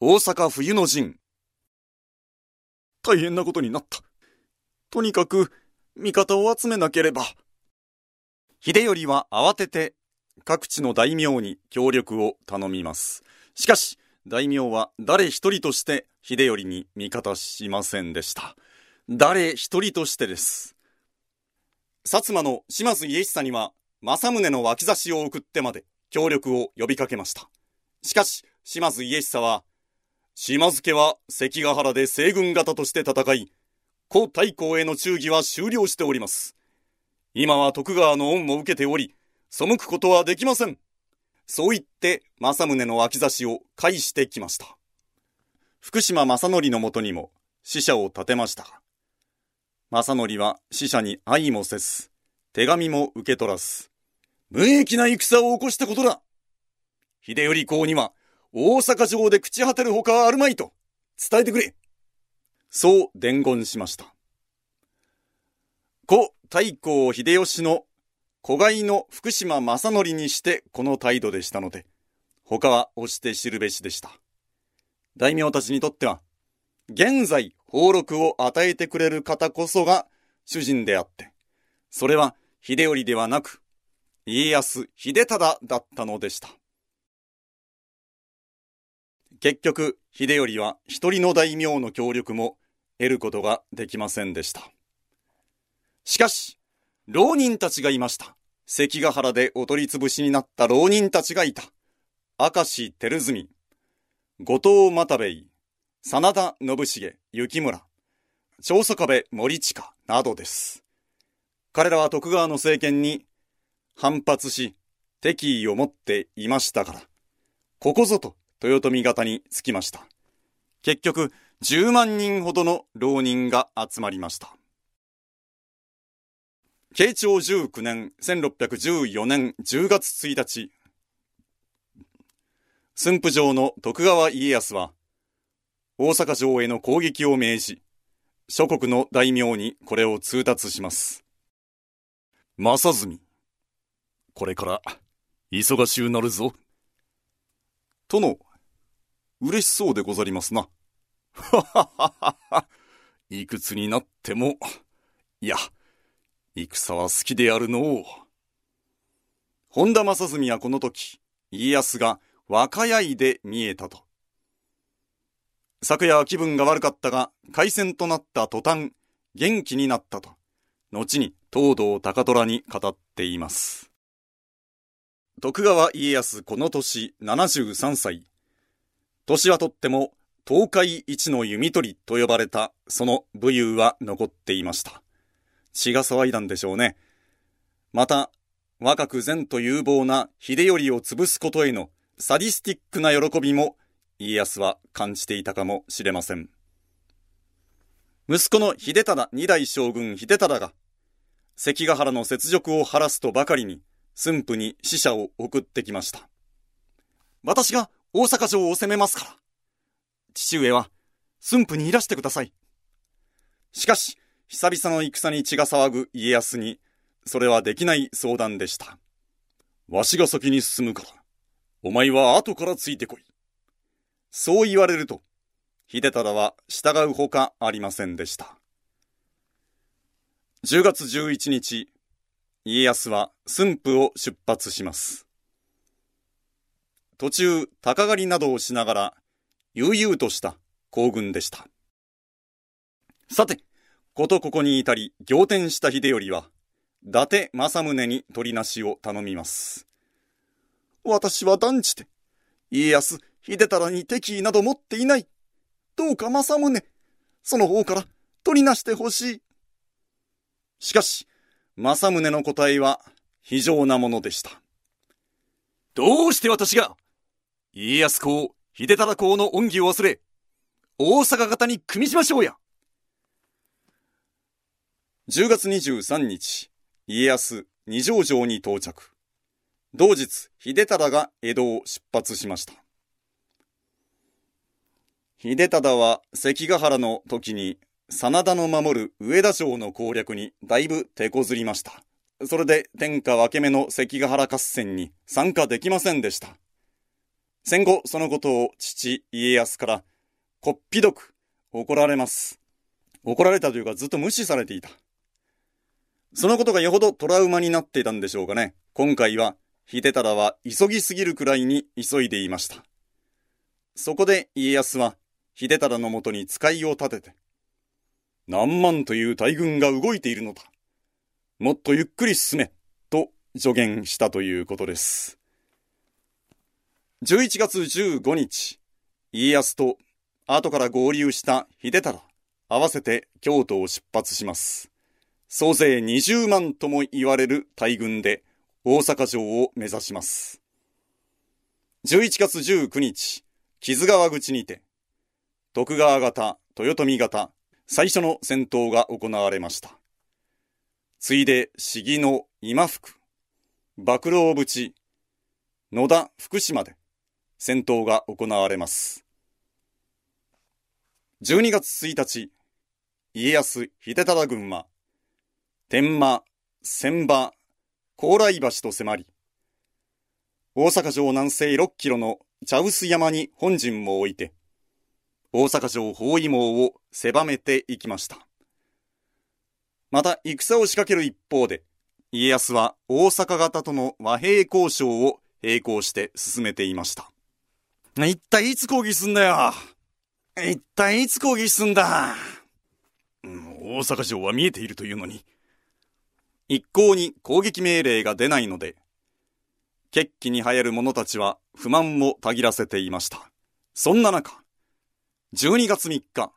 大阪冬の陣。大変なことになった。とにかく、味方を集めなければ。秀頼は慌てて各地の大名に協力を頼みます。しかし、大名は誰一人として秀頼に味方しませんでした。誰一人としてです。薩摩の島津家久には政宗の脇差しを送ってまで協力を呼びかけました。しかし、島津家久は、島津家は関ヶ原で西軍型として戦い、古太閤への忠義は終了しております。今は徳川の恩を受けており、背くことはできません。そう言って、政宗の脇差しを返してきました。福島正則のもとにも死者を立てました。正則は死者に愛もせず、手紙も受け取らず、無益な戦を起こしたことだ秀頼公には、大阪城で朽ち果てるほかはあるまいと伝えてくれそう伝言しました。故太閤秀吉の子飼いの福島正則にしてこの態度でしたので、他は押して知るべしでした。大名たちにとっては、現在俸禄を与えてくれる方こそが主人であって、それは秀頼ではなく、家康秀忠だったのでした。結局、秀頼は一人の大名の協力も得ることができませんでした。しかし、浪人たちがいました。関ヶ原でお取り潰しになった浪人たちがいた。明石照住、後藤又兵衛、真田信繁、雪村、長宗我部森近などです。彼らは徳川の政権に反発し、敵意を持っていましたから、ここぞと豊臣方につきました。結局、10万人ほどの浪人が集まりました。慶長19年、1614年10月1日、駿府城の徳川家康は、大阪城への攻撃を命じ、諸国の大名にこれを通達します。正純、これから忙しゅうなるぞ。殿、嬉しそうでござりますな。はははは。いくつになっても、いや、戦は好きであるのう。本田正純はこの時、家康が若やいで見えたと。昨夜は気分が悪かったが、海戦となった途端、元気になったと、後に東堂高虎に語っています。徳川家康この年73歳。年はとっても東海一の弓取りと呼ばれたその武勇は残っていました。血が騒いだんでしょうね。また、若く善と有望な秀頼を潰すことへのサディスティックな喜びも家康は感じていたかもしれません。息子の秀忠二代将軍秀忠が関ヶ原の雪辱を晴らすとばかりに駿府に使者を送ってきました。私が大阪城を攻めますから。父上は駿府にいらしてください。しかし、久々の戦に血が騒ぐ家康に、それはできない相談でした。わしが先に進むから、お前は後からついてこい。そう言われると、秀忠は従うほかありませんでした。10月11日、家康は駿府を出発します。途中、鷹狩りなどをしながら、悠々とした行軍でした。さて、ことここに至り、仰天した秀頼は、伊達政宗に取りなしを頼みます。私は断じて、家康、秀忠に敵意など持っていない。どうか政宗、その方から取りなしてほしい。しかし、政宗の答えは非常なものでした。どうして私が、家康公、秀忠公の恩義を忘れ、大阪方に組みしましょうや。10月23日、家康、二条城に到着。同日、秀忠が江戸を出発しました。秀忠は関ヶ原の時に、真田の守る上田城の攻略にだいぶ手こずりました。それで天下分け目の関ヶ原合戦に参加できませんでした。戦後そのことを父家康からこっぴどく怒られます。怒られたというかずっと無視されていた。そのことがよほどトラウマになっていたんでしょうかね。今回は秀忠は急ぎすぎるくらいに急いでいました。そこで家康は秀忠のもとに使いを立てて、何万という大軍が動いているのだ。もっとゆっくり進め、と助言したということです。11月15日、家康と後から合流した秀忠、合わせて京都を出発します。総勢20万とも言われる大軍で大阪城を目指します。11月19日、木津川口にて、徳川方、豊臣方、最初の戦闘が行われました。ついで、市議の今福、馬郎淵、野田福島で。戦闘が行われます。12月1日、家康秀忠軍は、天満、千葉、高麗橋と迫り、大阪城南西6キロの茶臼山に本陣を置いて、大阪城包囲網を狭めていきました。また、戦を仕掛ける一方で、家康は大阪方との和平交渉を並行して進めていました。一体いつ抗議すんだよ一体いつ抗議すんだ、大阪城は見えているというのに。一向に攻撃命令が出ないので、決起に流行る者たちは不満をたぎらせていました。そんな中、12月3日、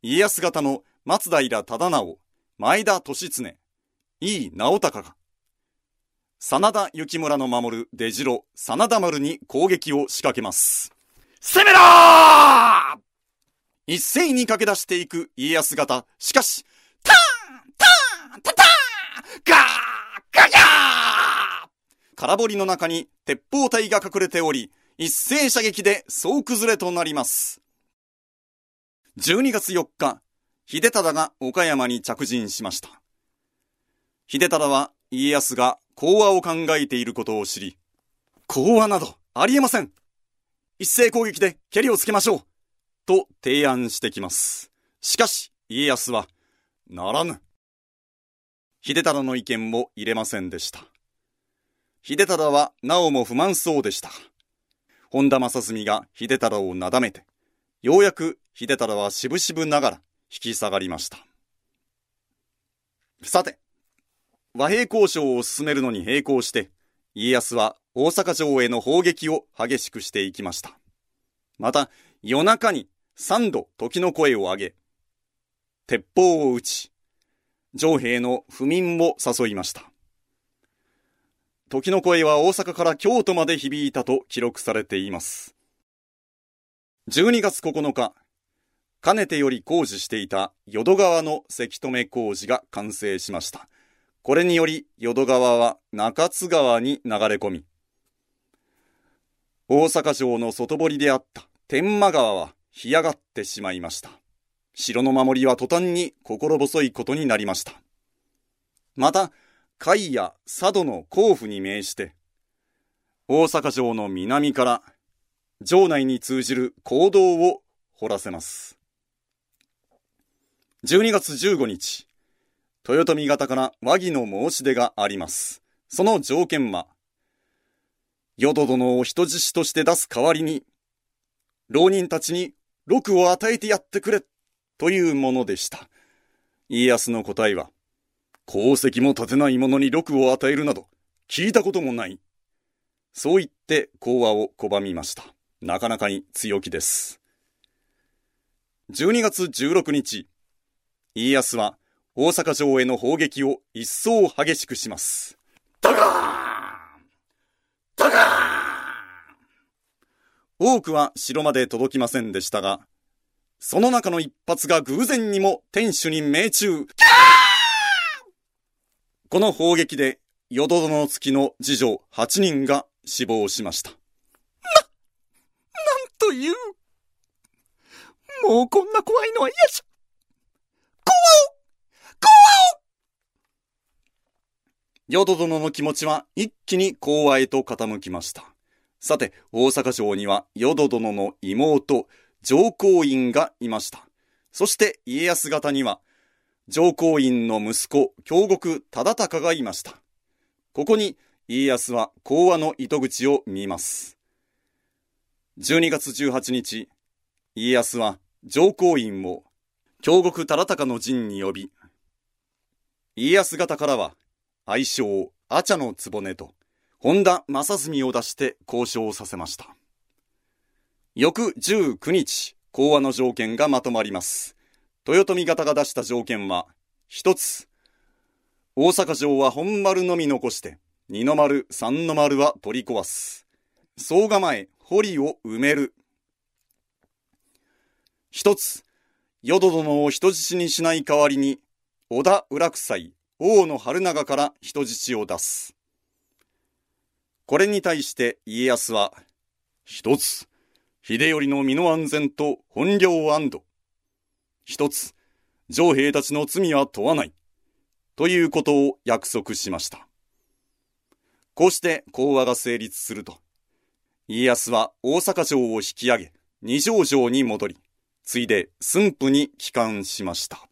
家康方の松平忠直、前田利常、井伊直孝が、真田幸村の守る出城、真田丸に攻撃を仕掛けます。攻めろー一斉に駆け出していく家康方。しかし、ターンターンタターンガーガガー空堀の中に鉄砲隊が隠れており、一斉射撃で総崩れとなります。12月4日、秀忠が岡山に着陣しました。秀忠は家康が講和を考えていることを知り、講和などありえません一斉攻撃で蹴りをつけましょうと提案してきます。しかし、家康は、ならぬ。秀忠の意見も入れませんでした。秀忠はなおも不満そうでした。本田正純が秀忠をなだめて、ようやく秀忠はしぶしぶながら引き下がりました。さて、和平交渉を進めるのに並行して、家康は大阪城への砲撃を激しくしていきました。また、夜中に三度時の声を上げ、鉄砲を撃ち、城兵の不眠を誘いました。時の声は大阪から京都まで響いたと記録されています。12月9日、かねてより工事していた淀川のせき止め工事が完成しました。これにより淀川は中津川に流れ込み、大阪城の外堀であった天満川は干上がってしまいました。城の守りは途端に心細いことになりました。また、甲斐や佐渡の甲府に命じて、大阪城の南から城内に通じる坑道を掘らせます。12月15日、豊臣方から和議の申し出があります。その条件は、淀殿を人質として出す代わりに、浪人たちに禄を与えてやってくれ、というものでした。家康の答えは、功績も立てない者に禄を与えるなど、聞いたこともない。そう言って講和を拒みました。なかなかに強気です。12月16日、家康は大阪城への砲撃を一層激しくします。ダガーンダガーン多くは城まで届きませんでしたが、その中の一発が偶然にも天守に命中。この砲撃で、淀殿付きの次女8人が死亡しました。な、なんという。もうこんな怖いのは嫌じゃ。怖お怖お淀殿の気持ちは一気に講和へと傾きました。さて、大阪城には淀殿の妹、上皇院がいました。そして家康方には、上皇院の息子、京極忠敬がいました。ここに家康は講和の糸口を見ます。12月18日、家康は上皇院を京極忠敬の陣に呼び、家康方からは愛称、阿茶の局と、本田正純を出して交渉させました。翌19日、講和の条件がまとまります。豊臣方が出した条件は、一つ、大阪城は本丸のみ残して、二の丸、三の丸は取り壊す。総構え、堀を埋める。一つ、淀殿を人質にしない代わりに、織田浦草王の春長から人質を出す。これに対して家康は、一つ、秀頼の身の安全と本領安堵。一つ、上兵たちの罪は問わない。ということを約束しました。こうして講和が成立すると、家康は大阪城を引き上げ、二条城に戻り、ついで駿府に帰還しました。